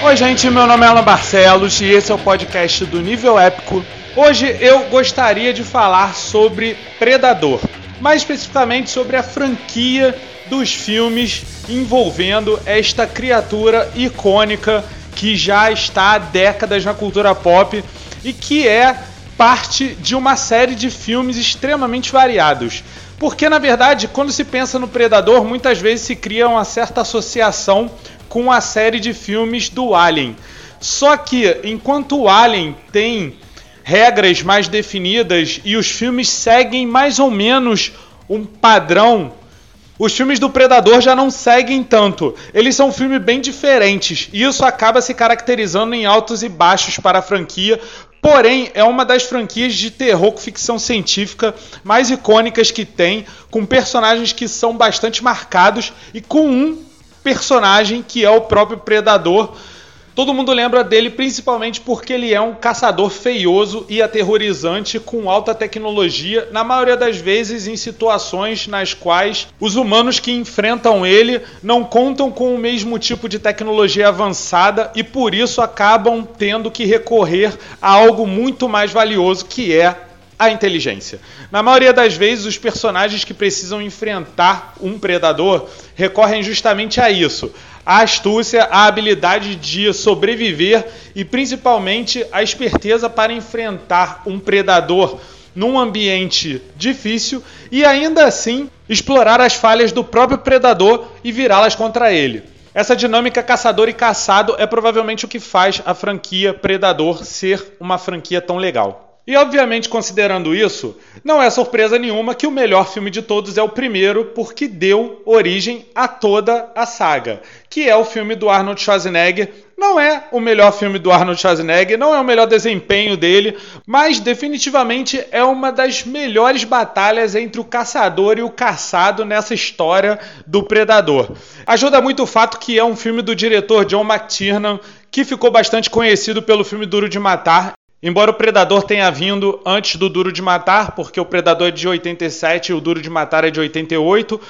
Oi, gente, meu nome é Alan Barcelos e esse é o podcast do Nível Épico. Hoje eu gostaria de falar sobre Predador, mais especificamente sobre a franquia dos filmes envolvendo esta criatura icônica que já está há décadas na cultura pop e que é parte de uma série de filmes extremamente variados. Porque, na verdade, quando se pensa no Predador, muitas vezes se cria uma certa associação com a série de filmes do Alien. Só que, enquanto o Alien tem regras mais definidas e os filmes seguem mais ou menos um padrão, os filmes do Predador já não seguem tanto. Eles são filmes bem diferentes e isso acaba se caracterizando em altos e baixos para a franquia, Porém, é uma das franquias de terror com ficção científica mais icônicas que tem, com personagens que são bastante marcados e com um personagem que é o próprio Predador, Todo mundo lembra dele principalmente porque ele é um caçador feioso e aterrorizante com alta tecnologia, na maioria das vezes em situações nas quais os humanos que enfrentam ele não contam com o mesmo tipo de tecnologia avançada e por isso acabam tendo que recorrer a algo muito mais valioso que é a inteligência. Na maioria das vezes, os personagens que precisam enfrentar um predador recorrem justamente a isso: a astúcia, a habilidade de sobreviver e principalmente a esperteza para enfrentar um predador num ambiente difícil e ainda assim explorar as falhas do próprio predador e virá-las contra ele. Essa dinâmica caçador e caçado é provavelmente o que faz a franquia Predador ser uma franquia tão legal. E obviamente, considerando isso, não é surpresa nenhuma que o melhor filme de todos é o primeiro, porque deu origem a toda a saga, que é o filme do Arnold Schwarzenegger. Não é o melhor filme do Arnold Schwarzenegger, não é o melhor desempenho dele, mas definitivamente é uma das melhores batalhas entre o caçador e o caçado nessa história do Predador. Ajuda muito o fato que é um filme do diretor John McTiernan, que ficou bastante conhecido pelo filme Duro de Matar Embora o Predador tenha vindo antes do Duro de Matar, porque o Predador é de 87 e o Duro de Matar é de 88,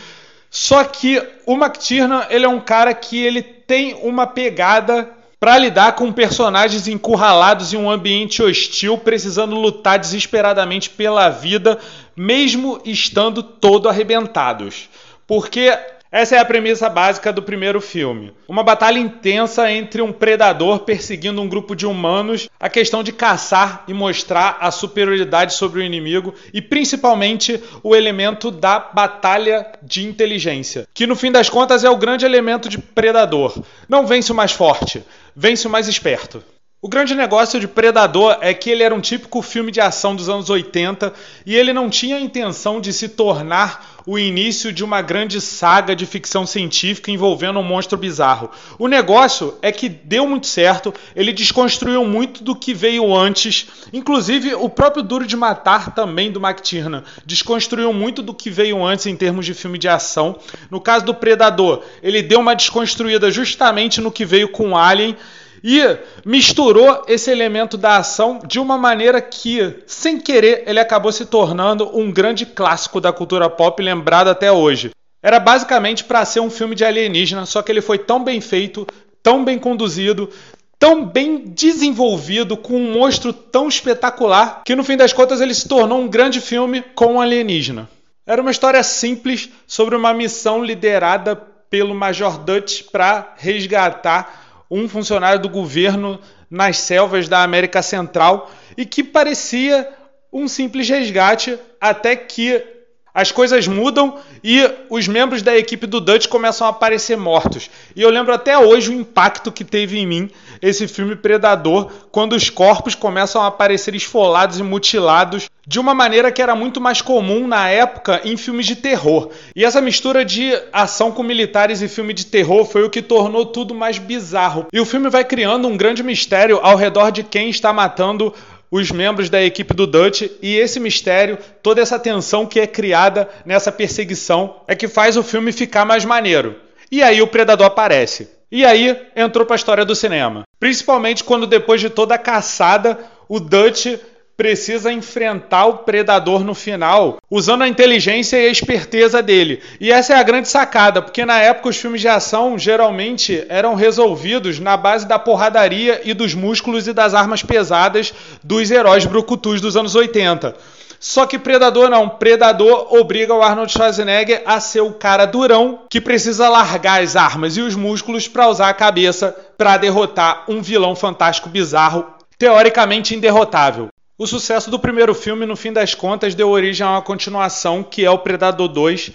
só que o McTiernan, ele é um cara que ele tem uma pegada para lidar com personagens encurralados em um ambiente hostil, precisando lutar desesperadamente pela vida, mesmo estando todo arrebentados. Porque essa é a premissa básica do primeiro filme. Uma batalha intensa entre um predador perseguindo um grupo de humanos, a questão de caçar e mostrar a superioridade sobre o inimigo e principalmente o elemento da batalha de inteligência, que no fim das contas é o grande elemento de predador. Não vence o mais forte, vence o mais esperto. O grande negócio de Predador é que ele era um típico filme de ação dos anos 80 e ele não tinha a intenção de se tornar o início de uma grande saga de ficção científica envolvendo um monstro bizarro. O negócio é que deu muito certo, ele desconstruiu muito do que veio antes, inclusive o próprio Duro de Matar também do McTiernan desconstruiu muito do que veio antes em termos de filme de ação. No caso do Predador, ele deu uma desconstruída justamente no que veio com Alien e misturou esse elemento da ação de uma maneira que, sem querer, ele acabou se tornando um grande clássico da cultura pop lembrado até hoje. Era basicamente para ser um filme de alienígena, só que ele foi tão bem feito, tão bem conduzido, tão bem desenvolvido, com um monstro tão espetacular, que no fim das contas ele se tornou um grande filme com um alienígena. Era uma história simples sobre uma missão liderada pelo Major Dutch para resgatar um funcionário do governo nas selvas da América Central e que parecia um simples resgate até que as coisas mudam e os membros da equipe do Dutch começam a aparecer mortos. E eu lembro até hoje o impacto que teve em mim esse filme Predador, quando os corpos começam a aparecer esfolados e mutilados de uma maneira que era muito mais comum na época em filmes de terror. E essa mistura de ação com militares e filme de terror foi o que tornou tudo mais bizarro. E o filme vai criando um grande mistério ao redor de quem está matando os membros da equipe do Dutch e esse mistério, toda essa tensão que é criada nessa perseguição é que faz o filme ficar mais maneiro. E aí o predador aparece. E aí entrou para a história do cinema. Principalmente quando depois de toda a caçada, o Dutch precisa enfrentar o predador no final, usando a inteligência e a esperteza dele. E essa é a grande sacada, porque na época os filmes de ação geralmente eram resolvidos na base da porradaria e dos músculos e das armas pesadas dos heróis brucutus dos anos 80. Só que Predador não. Predador obriga o Arnold Schwarzenegger a ser o cara durão que precisa largar as armas e os músculos para usar a cabeça para derrotar um vilão fantástico bizarro, teoricamente inderrotável. O sucesso do primeiro filme, no fim das contas, deu origem a uma continuação que é o Predador 2,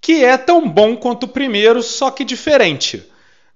que é tão bom quanto o primeiro, só que diferente.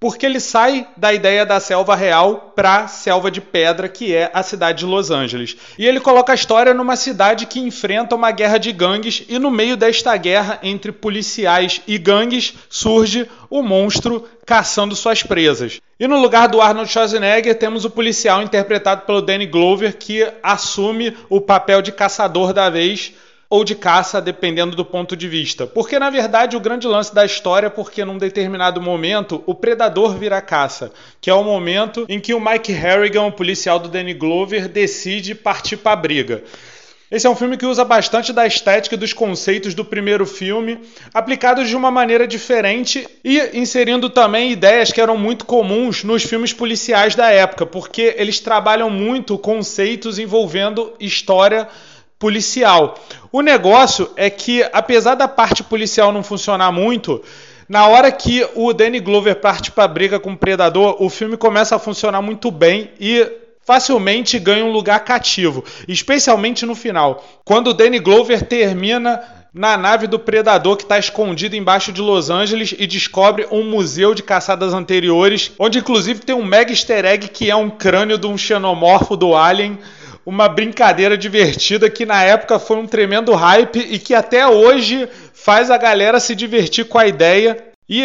Porque ele sai da ideia da selva real para selva de pedra, que é a cidade de Los Angeles. E ele coloca a história numa cidade que enfrenta uma guerra de gangues, e no meio desta guerra entre policiais e gangues surge o monstro caçando suas presas. E no lugar do Arnold Schwarzenegger temos o policial interpretado pelo Danny Glover que assume o papel de caçador da vez ou de caça, dependendo do ponto de vista. Porque na verdade o grande lance da história é porque num determinado momento o predador vira caça, que é o momento em que o Mike Harrigan, o policial do Danny Glover, decide partir para a briga. Esse é um filme que usa bastante da estética e dos conceitos do primeiro filme, aplicados de uma maneira diferente e inserindo também ideias que eram muito comuns nos filmes policiais da época, porque eles trabalham muito conceitos envolvendo história policial. O negócio é que, apesar da parte policial não funcionar muito, na hora que o Danny Glover parte para a briga com o Predador, o filme começa a funcionar muito bem e facilmente ganha um lugar cativo, especialmente no final, quando o Danny Glover termina na nave do Predador que está escondido embaixo de Los Angeles e descobre um museu de caçadas anteriores, onde inclusive tem um mega easter egg que é um crânio de um xenomorfo do Alien. Uma brincadeira divertida que na época foi um tremendo hype e que até hoje faz a galera se divertir com a ideia. E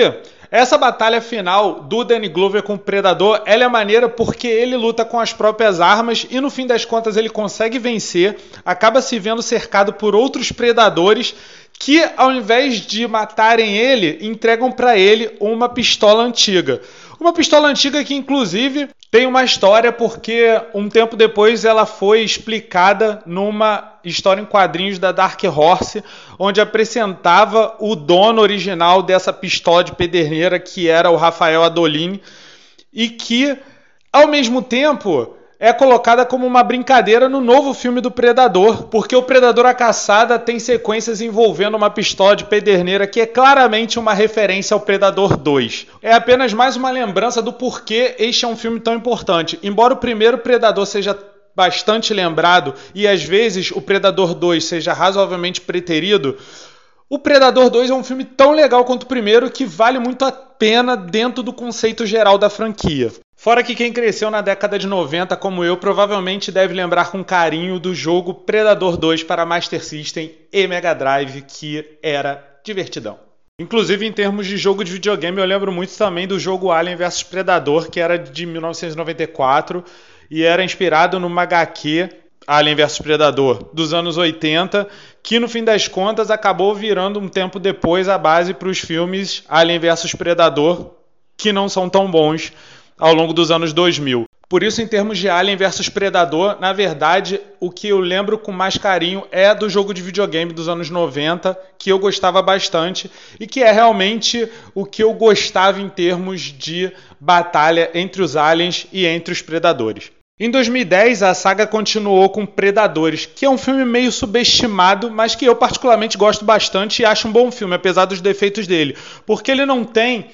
essa batalha final do Danny Glover com o Predador, ela é maneira porque ele luta com as próprias armas e no fim das contas ele consegue vencer, acaba se vendo cercado por outros predadores que ao invés de matarem ele, entregam para ele uma pistola antiga. Uma pistola antiga que inclusive tem uma história porque um tempo depois ela foi explicada numa história em quadrinhos da Dark Horse, onde apresentava o dono original dessa pistola de pederneira, que era o Rafael Adolini, e que, ao mesmo tempo, é colocada como uma brincadeira no novo filme do Predador, porque o Predador a Caçada tem sequências envolvendo uma pistola de pederneira que é claramente uma referência ao Predador 2. É apenas mais uma lembrança do porquê este é um filme tão importante. Embora o primeiro Predador seja bastante lembrado e às vezes o Predador 2 seja razoavelmente preterido, o Predador 2 é um filme tão legal quanto o primeiro que vale muito a pena dentro do conceito geral da franquia. Fora que quem cresceu na década de 90 como eu provavelmente deve lembrar com carinho do jogo Predador 2 para Master System e Mega Drive, que era divertidão. Inclusive em termos de jogo de videogame, eu lembro muito também do jogo Alien vs Predador, que era de 1994 e era inspirado numa HQ Alien vs Predador dos anos 80, que no fim das contas acabou virando um tempo depois a base para os filmes Alien vs Predador, que não são tão bons ao longo dos anos 2000. Por isso, em termos de Alien versus Predador, na verdade, o que eu lembro com mais carinho é do jogo de videogame dos anos 90, que eu gostava bastante e que é realmente o que eu gostava em termos de batalha entre os aliens e entre os predadores. Em 2010, a saga continuou com Predadores, que é um filme meio subestimado, mas que eu particularmente gosto bastante e acho um bom filme, apesar dos defeitos dele, porque ele não tem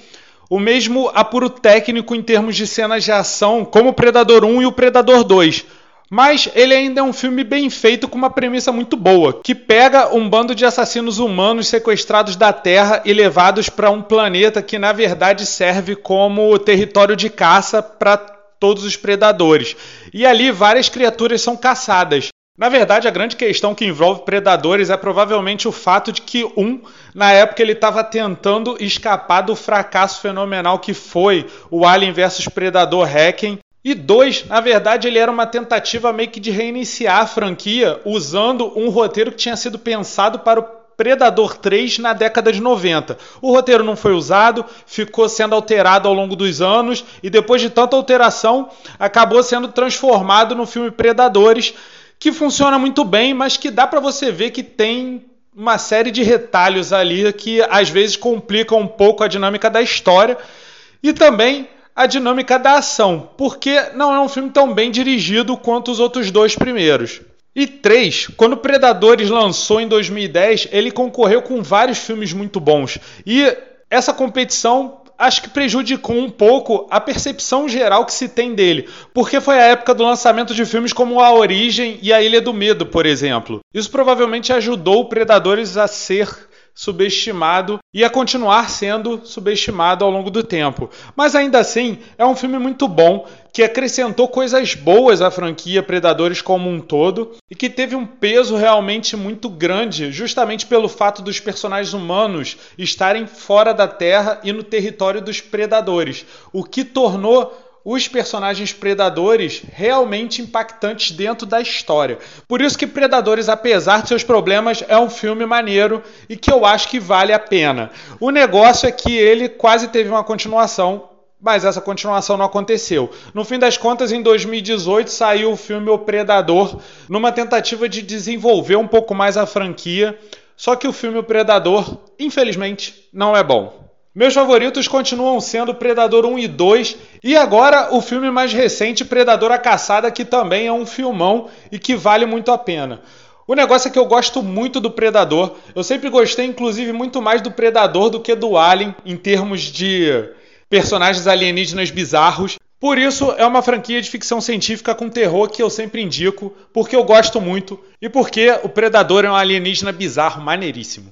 o mesmo apuro técnico em termos de cenas de ação, como o Predador 1 e o Predador 2. Mas ele ainda é um filme bem feito com uma premissa muito boa, que pega um bando de assassinos humanos sequestrados da Terra e levados para um planeta que na verdade serve como território de caça para todos os predadores. E ali várias criaturas são caçadas. Na verdade, a grande questão que envolve predadores é provavelmente o fato de que um, na época, ele estava tentando escapar do fracasso fenomenal que foi o Alien vs Predador Hacking. E dois, na verdade, ele era uma tentativa meio que de reiniciar a franquia usando um roteiro que tinha sido pensado para o Predador 3 na década de 90. O roteiro não foi usado, ficou sendo alterado ao longo dos anos e depois de tanta alteração, acabou sendo transformado no filme Predadores que funciona muito bem, mas que dá para você ver que tem uma série de retalhos ali que às vezes complicam um pouco a dinâmica da história e também a dinâmica da ação, porque não é um filme tão bem dirigido quanto os outros dois primeiros. E três, quando Predadores lançou em 2010, ele concorreu com vários filmes muito bons. E essa competição acho que prejudicou um pouco a percepção geral que se tem dele, porque foi a época do lançamento de filmes como A Origem e A Ilha do Medo, por exemplo. Isso provavelmente ajudou Predadores a ser subestimado e a continuar sendo subestimado ao longo do tempo. Mas ainda assim, é um filme muito bom que acrescentou coisas boas à franquia Predadores como um todo e que teve um peso realmente muito grande, justamente pelo fato dos personagens humanos estarem fora da Terra e no território dos predadores, o que tornou os personagens predadores realmente impactantes dentro da história. Por isso que Predadores, apesar de seus problemas, é um filme maneiro e que eu acho que vale a pena. O negócio é que ele quase teve uma continuação, mas essa continuação não aconteceu. No fim das contas, em 2018 saiu o filme O Predador, numa tentativa de desenvolver um pouco mais a franquia. Só que o filme O Predador, infelizmente, não é bom. Meus favoritos continuam sendo Predador 1 e 2 e agora o filme mais recente, Predador a Caçada, que também é um filmão e que vale muito a pena. O negócio é que eu gosto muito do Predador. Eu sempre gostei, inclusive, muito mais do Predador do que do Alien em termos de personagens alienígenas bizarros. Por isso, é uma franquia de ficção científica com terror que eu sempre indico, porque eu gosto muito e porque o Predador é um alienígena bizarro maneiríssimo.